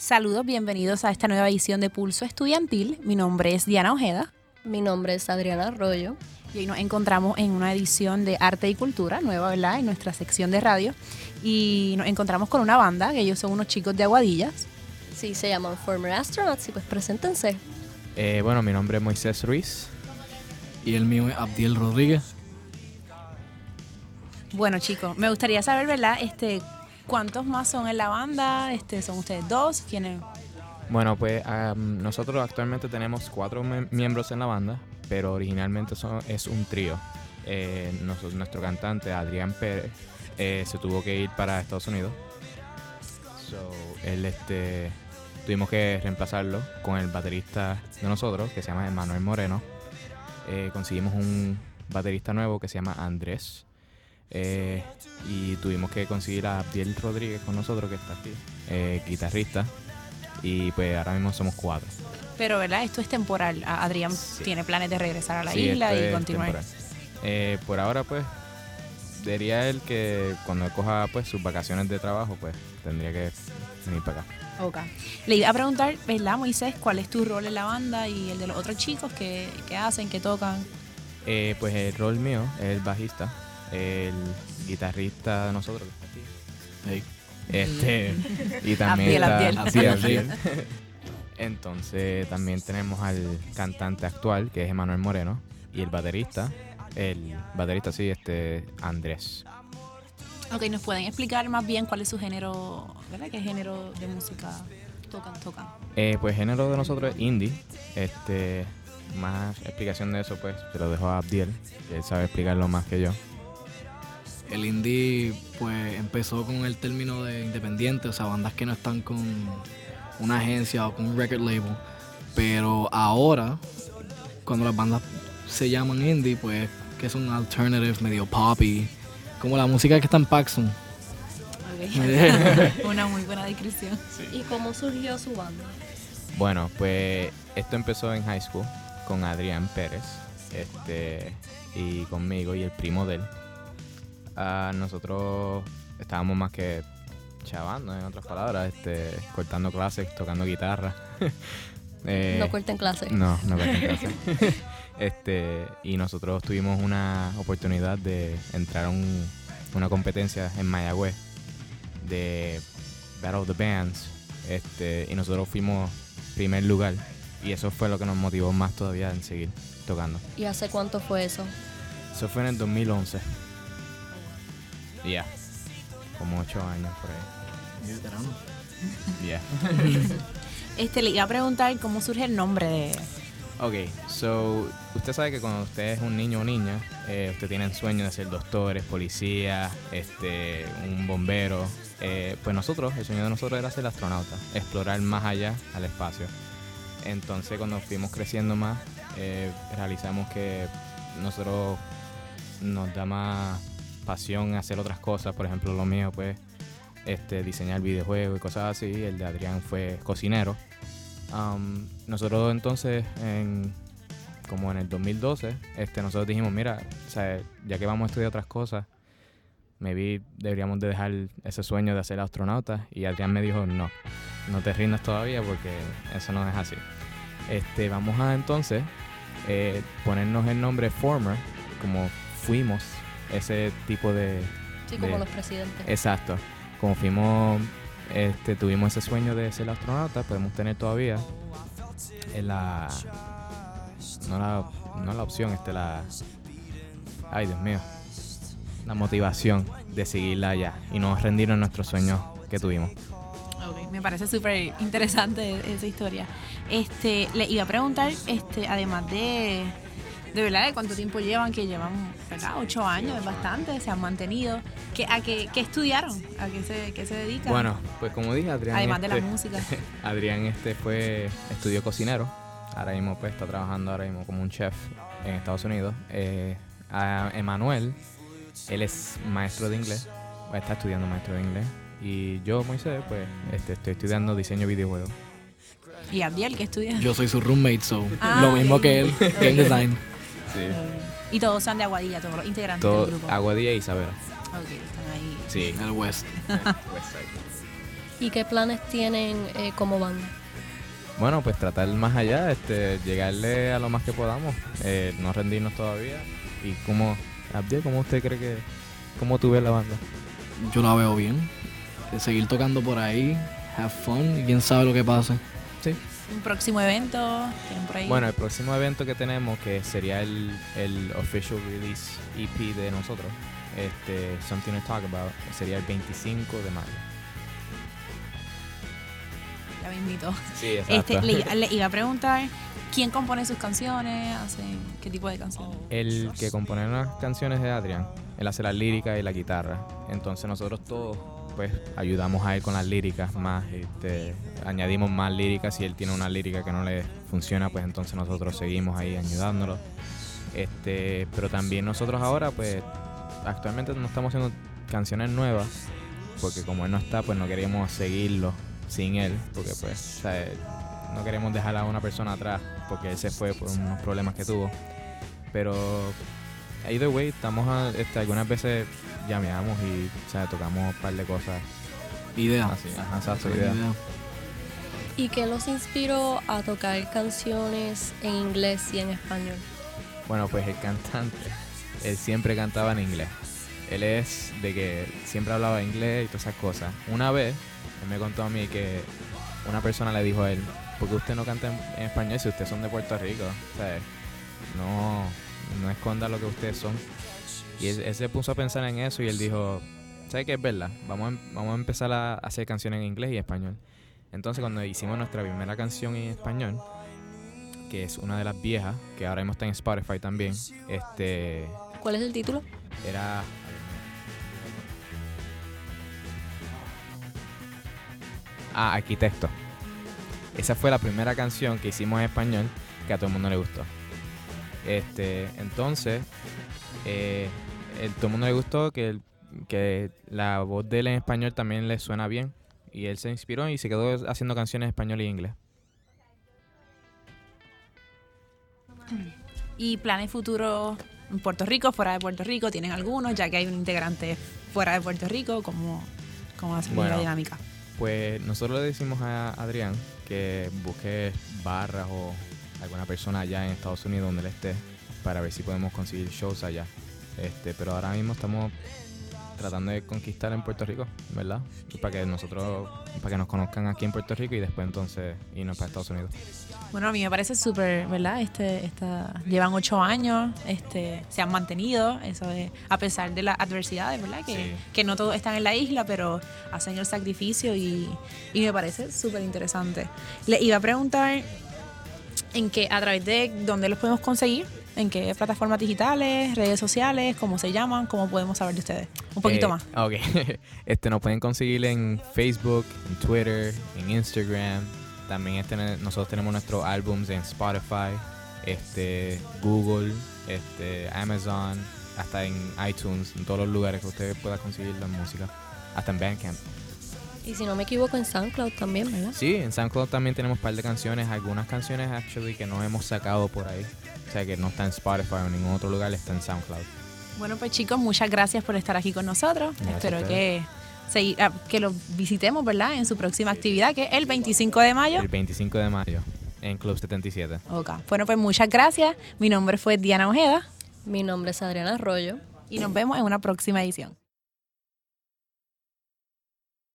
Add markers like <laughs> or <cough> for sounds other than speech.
Saludos, bienvenidos a esta nueva edición de Pulso Estudiantil. Mi nombre es Diana Ojeda. Mi nombre es Adriana Arroyo. Y hoy nos encontramos en una edición de Arte y Cultura, nueva, ¿verdad? En nuestra sección de radio. Y nos encontramos con una banda, que ellos son unos chicos de Aguadillas. Sí, se llaman Former Astronauts y pues preséntense. Eh, bueno, mi nombre es Moisés Ruiz. Y el mío es Abdiel Rodríguez. Bueno, chicos, me gustaría saber, ¿verdad? Este, ¿Cuántos más son en la banda? Este, ¿Son ustedes dos? ¿Quiénes? Bueno, pues nosotros actualmente tenemos cuatro miembros en la banda, pero originalmente es un trío. Eh, nuestro cantante, Adrián Pérez, eh, se tuvo que ir para Estados Unidos. So, él, este, tuvimos que reemplazarlo con el baterista de nosotros, que se llama Emanuel Moreno. Eh, conseguimos un baterista nuevo que se llama Andrés. Eh, y tuvimos que conseguir a Abdiel Rodríguez con nosotros, que está aquí, eh, guitarrista. Y pues ahora mismo somos cuatro. Pero, ¿verdad? Esto es temporal. Adrián tiene planes de regresar a la isla y continuar. Eh, por ahora, pues, diría él que cuando coja pues sus vacaciones de trabajo, pues tendría que venir para acá. Ok. Le iba a preguntar, ¿verdad, Moisés, cuál es tu rol en la banda y el de los otros chicos que, hacen, que tocan? pues el rol mío es el bajista el guitarrista de nosotros Este, <laughs> y también <laughs> Entonces también tenemos al cantante actual, que es Emanuel Moreno, y el baterista, el baterista sí, este Andrés. Ok, ¿nos pueden explicar más bien cuál es su género, ¿verdad? ¿Qué género de música tocan? tocan? Eh, pues género de nosotros es indie. Este, más explicación de eso, pues, se lo dejo a Abdiel, que él sabe explicarlo más que yo el indie pues empezó con el término de independiente, o sea, bandas que no están con una agencia o con un record label. Pero ahora, cuando las bandas se llaman indie, pues que es un alternative medio poppy, como la música que está en Paxson. <laughs> una muy buena descripción. ¿Y cómo surgió su banda? Bueno, pues esto empezó en high school con Adrián Pérez este, y conmigo y el primo de él nosotros estábamos más que chavando, en otras palabras, este, cortando clases, tocando guitarra. <laughs> eh, no corten clases. No, no corten <laughs> clases. <laughs> este, y nosotros tuvimos una oportunidad de entrar a una competencia en Mayagüez de Battle of the Bands. Este, y nosotros fuimos primer lugar. Y eso fue lo que nos motivó más todavía en seguir tocando. ¿Y hace cuánto fue eso? Eso fue en el 2011. Ya. Como ocho años por ahí. Ya. <laughs> este, le iba a preguntar cómo surge el nombre de. Ok, so, usted sabe que cuando usted es un niño o niña, eh, usted tiene el sueño de ser doctor, policía, este, un bombero. Eh, pues nosotros, el sueño de nosotros era ser astronauta, explorar más allá al espacio. Entonces, cuando fuimos creciendo más, eh, realizamos que nosotros nos da más pasión hacer otras cosas. Por ejemplo, lo mío, pues, este, diseñar videojuegos y cosas así. El de Adrián fue cocinero. Nosotros entonces, en, como en el 2012, este, nosotros dijimos, mira, ya que vamos a estudiar otras cosas, maybe deberíamos de dejar ese sueño de ser astronauta. Y Adrián me dijo, no, no te rindas todavía porque eso no es así. Este, vamos a entonces eh, ponernos el nombre Former, como fuimos ese tipo de... Sí, como los presidentes. Exacto. Como fuimos, este, tuvimos ese sueño de ser astronauta, podemos tener todavía la... No la, no la opción, este, la... Ay, Dios mío. La motivación de seguirla allá y no rendirnos nuestros sueños que tuvimos. Okay, me parece súper interesante esa historia. Este, le iba a preguntar, este, además de de verdad de cuánto tiempo llevan, que llevan, ¿verdad? Ocho años, es bastante, se han mantenido. ¿Qué, ¿A qué, estudiaron? ¿A qué se, qué se dedican? Bueno, pues como dije, Adrián. Además de la este, música. <laughs> Adrián este fue, estudió cocinero. Ahora mismo pues está trabajando ahora mismo como un chef en Estados Unidos. Eh, a Emanuel, él es maestro de inglés, está estudiando maestro de inglés. Y yo, Moisés, pues este, estoy estudiando diseño de videojuegos. ¿Y Abdiel qué estudia? Yo soy su roommate, so lo mismo que él, game <laughs> design. Y todos son de Aguadilla, todos los integrantes del grupo. Aguadilla y Isabela. Ok, están ahí. Sí. En el West. west <laughs> ¿Y qué planes tienen eh, como banda? Bueno, pues tratar más allá, este, llegarle a lo más que podamos, eh, no rendirnos todavía. ¿Y cómo, Abdiel, cómo usted cree que, cómo tú ves la banda? Yo la veo bien. Seguir tocando por ahí, have fun y quién sabe lo que pase. Un próximo evento, por ahí. Bueno, el próximo evento que tenemos, que sería el, el official release EP de nosotros, este, Something to Talk About, sería el 25 de mayo. Ya me invito. Sí, este, exacto. le, le <laughs> iba a preguntar, ¿quién compone sus canciones? Hace, ¿Qué tipo de canciones? El que compone las canciones es Adrián. Él hace la lírica y la guitarra. Entonces nosotros todos pues ayudamos a él con las líricas más, este, añadimos más líricas. Si él tiene una lírica que no le funciona, pues entonces nosotros seguimos ahí ayudándolo. Este, pero también nosotros ahora, pues, actualmente no estamos haciendo canciones nuevas, porque como él no está, pues no queríamos seguirlo sin él, porque pues, o sea, no queremos dejar a una persona atrás, porque él se fue por unos problemas que tuvo. Pero either way, estamos a, este, algunas veces llameamos y o sea, tocamos un par de cosas Idea. así, ajá, exacto, Buena idea. idea. ¿Y qué los inspiró a tocar canciones en inglés y en español? Bueno, pues el cantante, él siempre cantaba en inglés. Él es de que siempre hablaba inglés y todas esas cosas. Una vez, él me contó a mí que una persona le dijo a él, ¿por qué usted no canta en, en español si ustedes son de Puerto Rico? O sea, no, no esconda lo que ustedes son. Y él, él se puso a pensar en eso y él dijo, ¿sabes qué es verdad? Vamos a, em- vamos a empezar a hacer canciones en inglés y español. Entonces cuando hicimos nuestra primera canción en español, que es una de las viejas, que ahora mismo está en Spotify también, este ¿Cuál es el título? era Ah, Arquitecto. Esa fue la primera canción que hicimos en español que a todo el mundo le gustó. Este, entonces, eh, el, todo el mundo le gustó que, el- que la voz de él en español también le suena bien. Y él se inspiró y se quedó haciendo canciones en español y inglés. ¿Y planes futuros en Puerto Rico, fuera de Puerto Rico? ¿Tienen algunos? Ya que hay un integrante fuera de Puerto Rico, ¿cómo, cómo va a ser Bueno. la dinámica? Pues nosotros le decimos a Adrián que busque barras o alguna persona allá en Estados Unidos donde él esté para ver si podemos conseguir shows allá. Este, pero ahora mismo estamos tratando de conquistar en Puerto Rico, ¿verdad? Y para que nosotros, para que nos conozcan aquí en Puerto Rico y después entonces irnos para Estados Unidos. Bueno, a mí me parece súper, ¿verdad? Este, esta, llevan ocho años, este, se han mantenido, eso es, a pesar de las adversidades, ¿verdad? Que, Sí. que no todos están en la isla, pero hacen el sacrificio y, y me parece súper interesante. Le iba a preguntar en qué, a través de dónde los podemos conseguir, en qué plataformas digitales, redes sociales, cómo se llaman, cómo podemos saber de ustedes. Un poquito Eh, más. Ok. <laughs> este, nos pueden conseguir en Facebook, en Twitter, en Instagram. También este, nosotros tenemos nuestros álbums en Spotify, este, Google, este, Amazon, hasta en iTunes, en todos los lugares que usted pueda conseguir la música. Hasta en Bandcamp. Y si no me equivoco, en SoundCloud también, ¿verdad? Sí, en SoundCloud también tenemos un par de canciones, algunas canciones actually que no hemos sacado por ahí. O sea que no está en Spotify o en ningún otro lugar, está en SoundCloud. Bueno, pues chicos, muchas gracias por estar aquí con nosotros. Gracias Espero que, segui- ah, que lo visitemos, ¿verdad? En su próxima actividad, que es el 25 de mayo. El 25 de mayo en Club 77. Ok. Bueno, pues muchas gracias. Mi nombre fue Diana Ojeda Mi nombre es Adriana Arroyo. y nos vemos en una próxima edición.